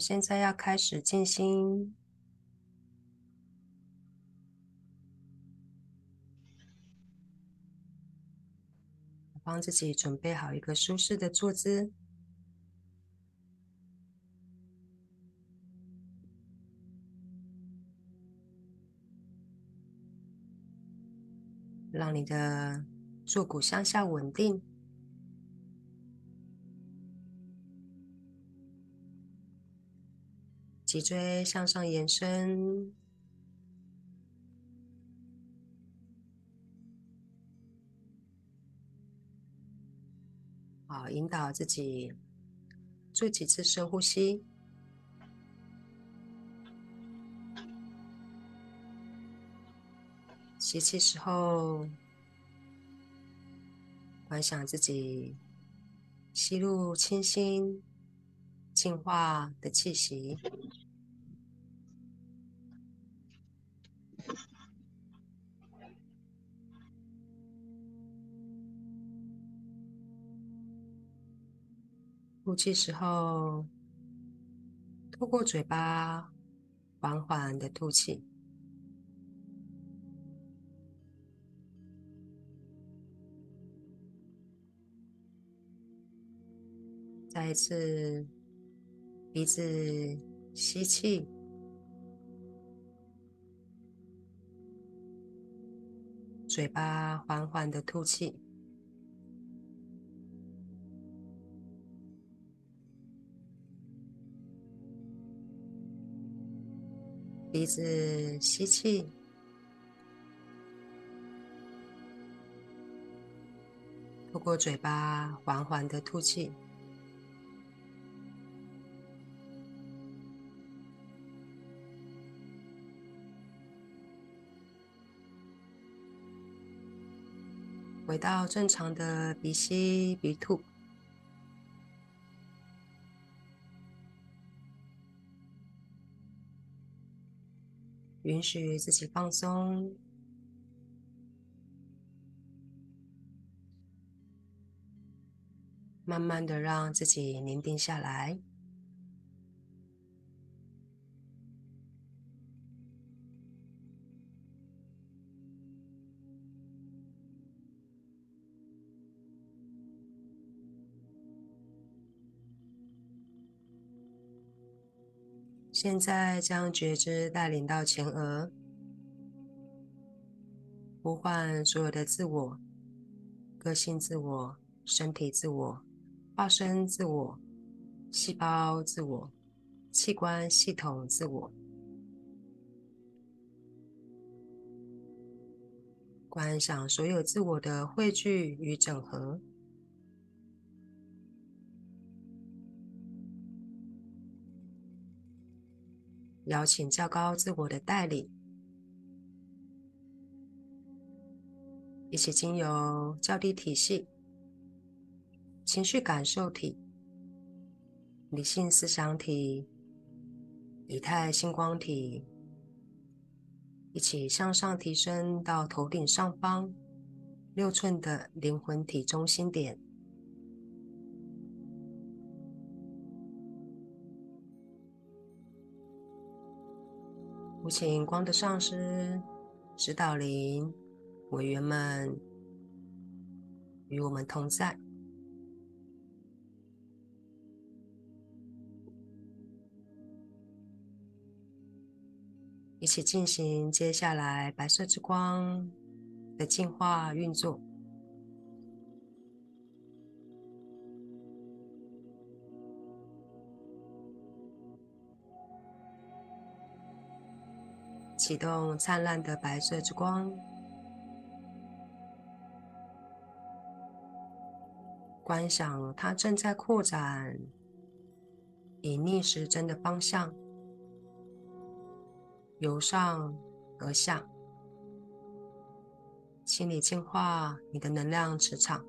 现在要开始静心，帮自己准备好一个舒适的坐姿，让你的坐骨向下稳定。脊椎向上延伸，好，引导自己做几次深呼吸。吸气时候，观想自己吸入清新、净化的气息。呼气时候，透过嘴巴缓缓的吐气。再一次，鼻子吸气，嘴巴缓缓的吐气。鼻子吸气，透过嘴巴缓缓的吐气。回到正常的鼻吸鼻吐。允许自己放松，慢慢的让自己宁静下来。现在将觉知带领到前额，呼唤所有的自我、个性自我、身体自我、化身自我、细胞自我、器官系统自我，观想所有自我的汇聚与整合。邀请较高自我的带领，一起经由较低体系、情绪感受体、理性思想体、以太星光体，一起向上提升到头顶上方六寸的灵魂体中心点。请光的上师、指导灵、委员们与我们同在，一起进行接下来白色之光的净化运作。启动灿烂的白色之光，观想它正在扩展，以逆时针的方向由上而下，清理净化你的能量磁场。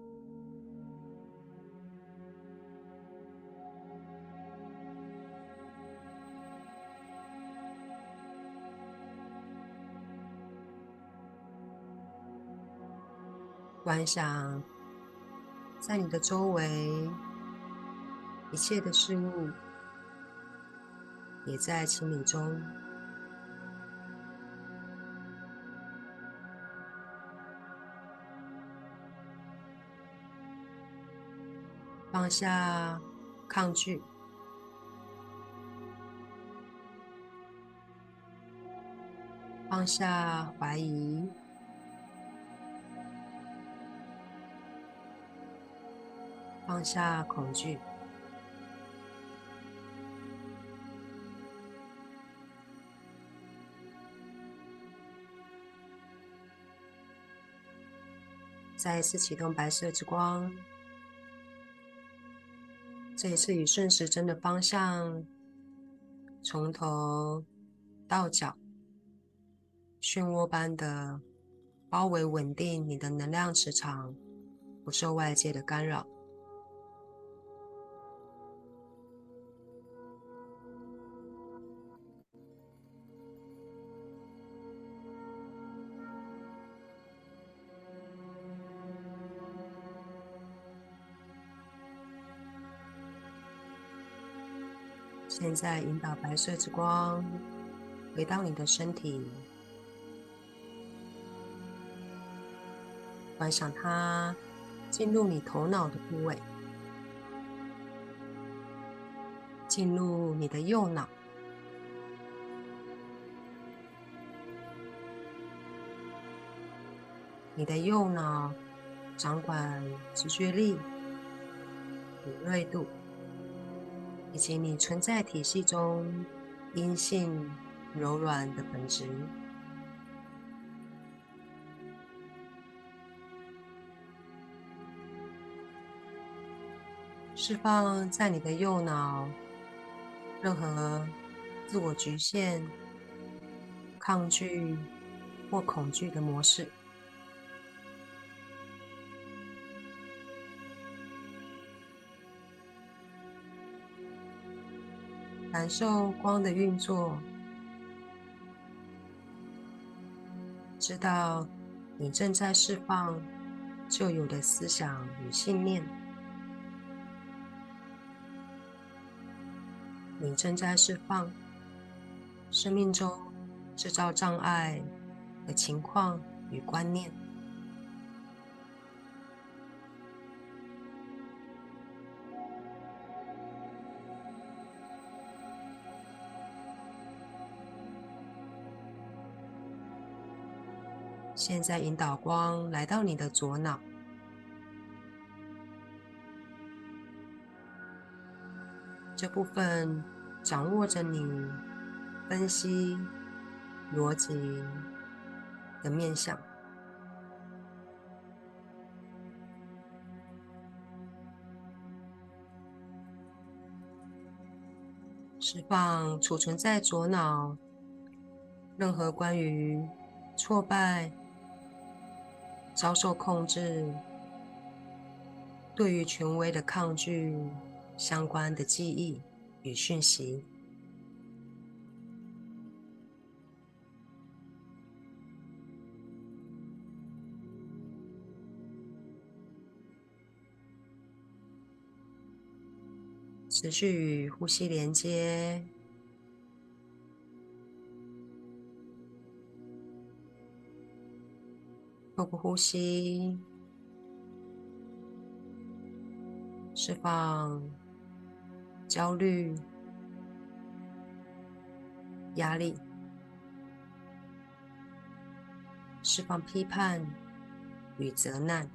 观想，在你的周围，一切的事物也在清理中。放下抗拒，放下怀疑，放下恐惧。再一次启动白色之光。这一次以顺时针的方向，从头到脚，漩涡般的包围稳定你的能量磁场，不受外界的干扰。现在引导白色之光回到你的身体，观想它进入你头脑的部位，进入你的右脑。你的右脑掌管直觉力、敏锐度。以及你存在体系中阴性柔软的本质，释放在你的右脑任何自我局限、抗拒或恐惧的模式。感受光的运作，知道你正在释放旧有的思想与信念，你正在释放生命中制造障碍的情况与观念。现在引导光来到你的左脑，这部分掌握着你分析逻辑的面相，释放储存在左脑任何关于挫败。遭受控制，对于权威的抗拒相关的记忆与讯息，持续与呼吸连接。透过呼吸，释放焦虑、压力，释放批判与责难。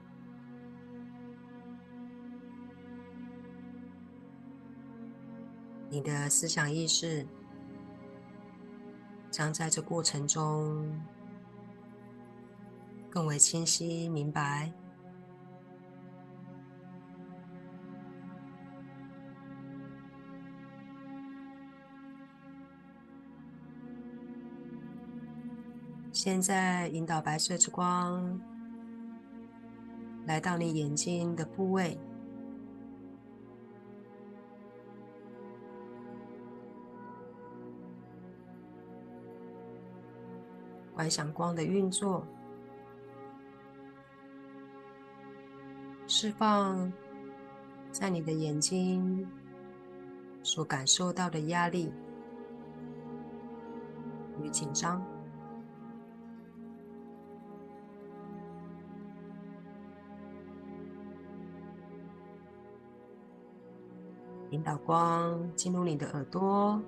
你的思想意识将在这过程中。更为清晰明白。现在引导白色之光来到你眼睛的部位，观想光的运作。释放在你的眼睛所感受到的压力与紧张。引导光进入你的耳朵，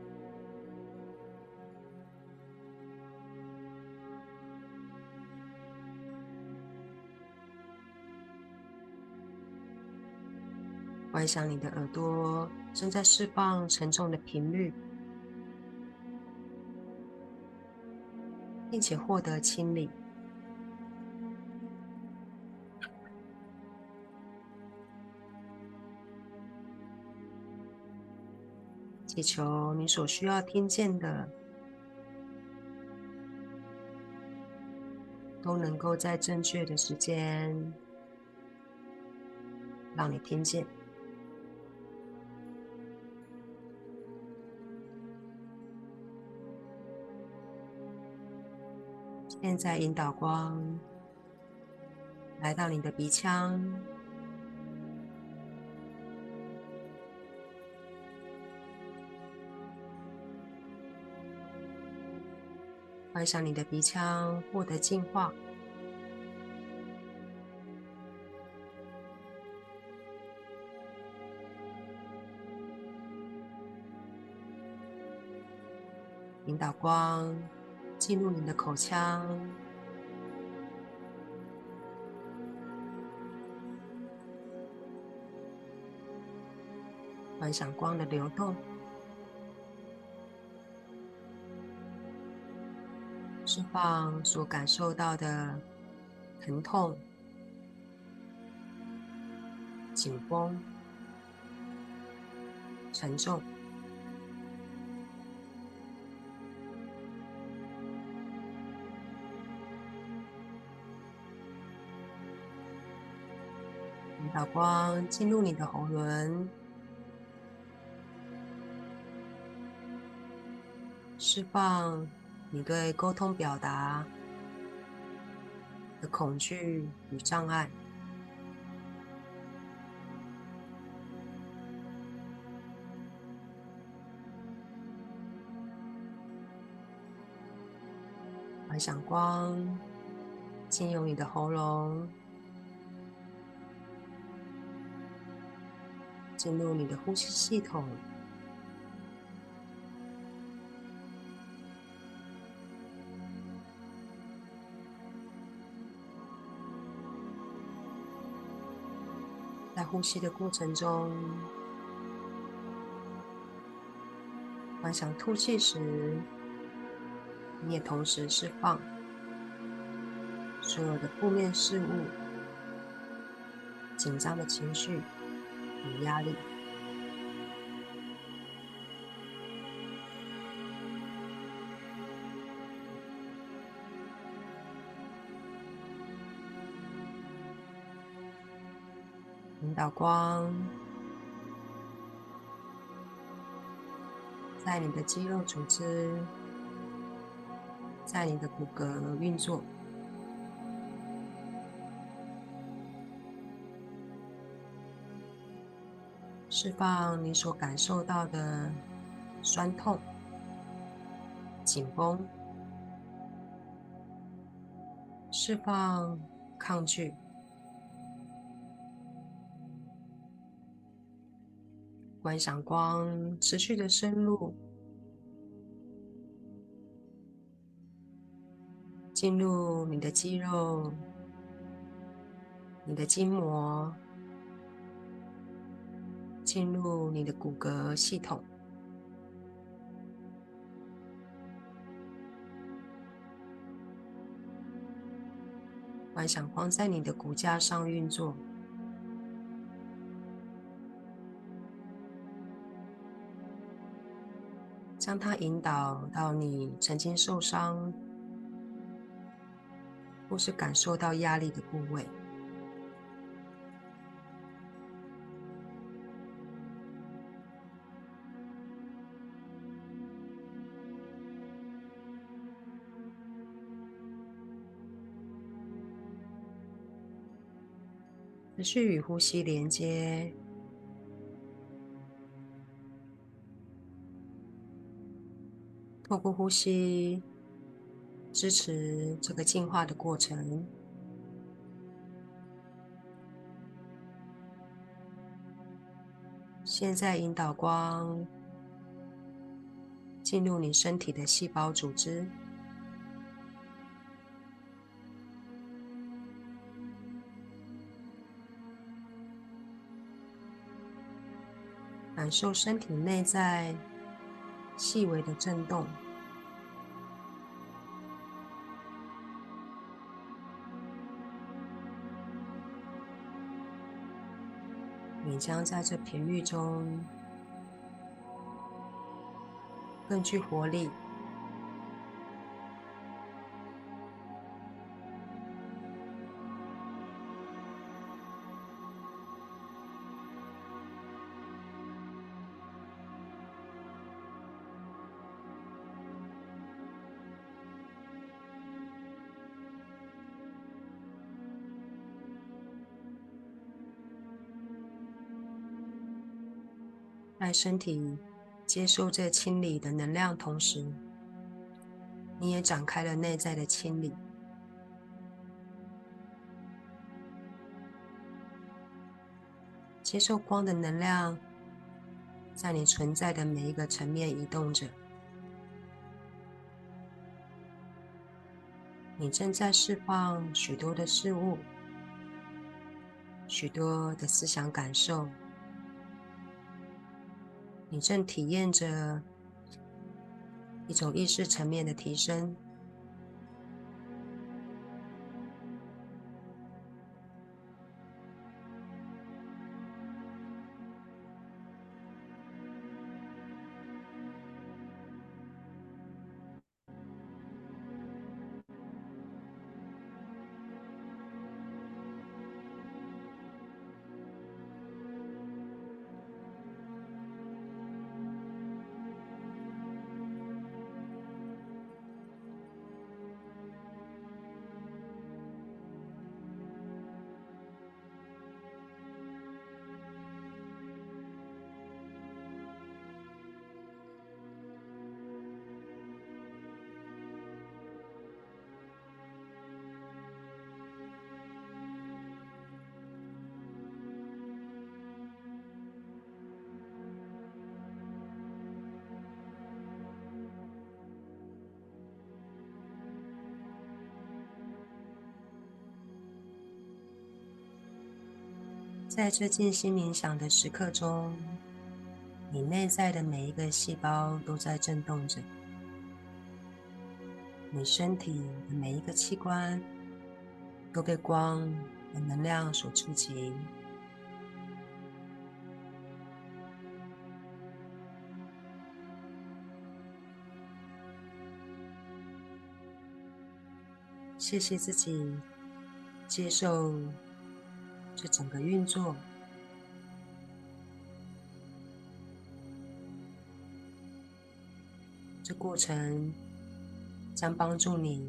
观想你的耳朵正在释放沉重的频率，并且获得清理。祈求你所需要听见的，都能够在正确的时间让你听见。现在引导光来到你的鼻腔。观想你的鼻腔获得净化，引导光进入你的口腔，观想光的流动。释放所感受到的疼痛、紧绷、沉重，引导光进入你的喉轮，释放。你对沟通表达的恐惧与障碍，幻想光进入你的喉咙，进入你的呼吸系统。在呼吸的过程中，幻想吐气时，你也同时释放所有的负面事物、紧张的情绪与压力。引导光在你的肌肉组织，在你的骨骼运作，释放你所感受到的酸痛、紧绷，释放抗拒。观赏光持续的深入，进入你的肌肉、你的筋膜，进入你的骨骼系统。幻想光在你的骨架上运作。将它引导到你曾经受伤或是感受到压力的部位，持续与呼吸连接。透过呼吸，支持这个进化的过程。现在引导光进入你身体的细胞组织，感受身体内在细微的震动。你将在这频率中更具活力。在身体接受这清理的能量同时，你也展开了内在的清理。接受光的能量，在你存在的每一个层面移动着。你正在释放许多的事物，许多的思想感受。你正体验着一种意识层面的提升。在这静心冥想的时刻中，你内在的每一个细胞都在震动着，你身体的每一个器官都被光和能量所触及。谢谢自己，接受。这整个运作，这过程将帮助你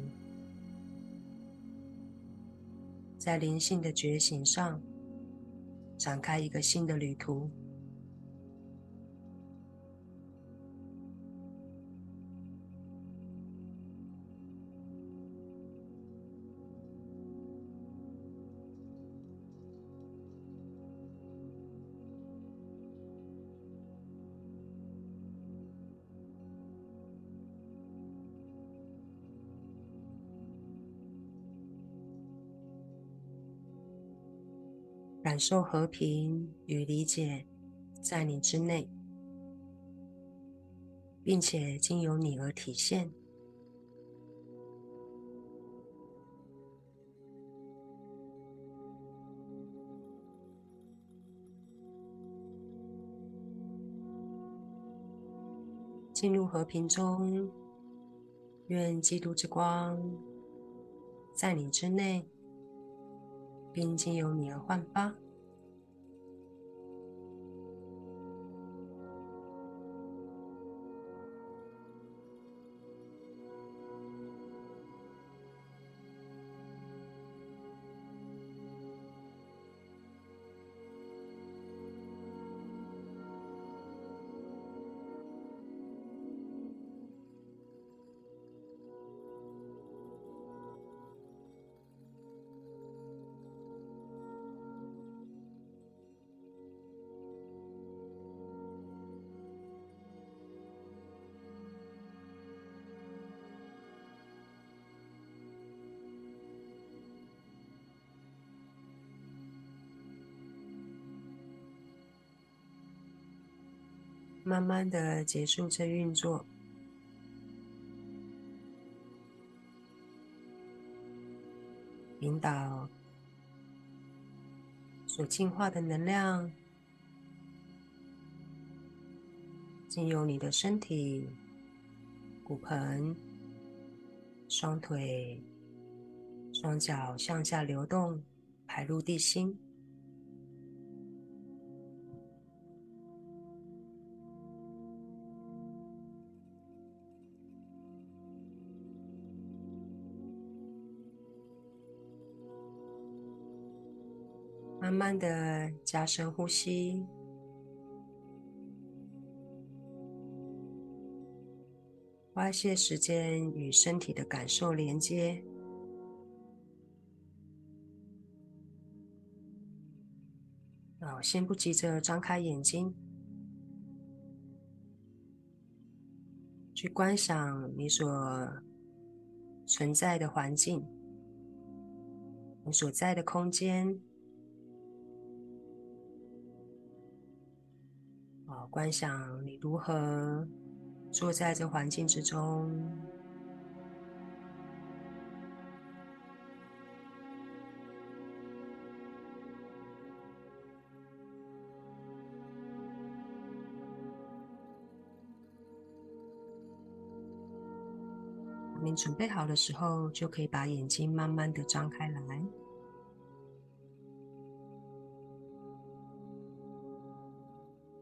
在灵性的觉醒上展开一个新的旅途。感受和平与理解在你之内，并且经由你而体现。进入和平中，愿基督之光在你之内。并经由你而焕发。慢慢的结束这运作，引导所净化的能量进入你的身体、骨盆、双腿、双脚向下流动，排入地心。慢的加深呼吸，花一些时间与身体的感受连接。好，先不急着张开眼睛，去观想你所存在的环境，你所在的空间。观想你如何坐在这环境之中，你准备好的时候，就可以把眼睛慢慢的张开来。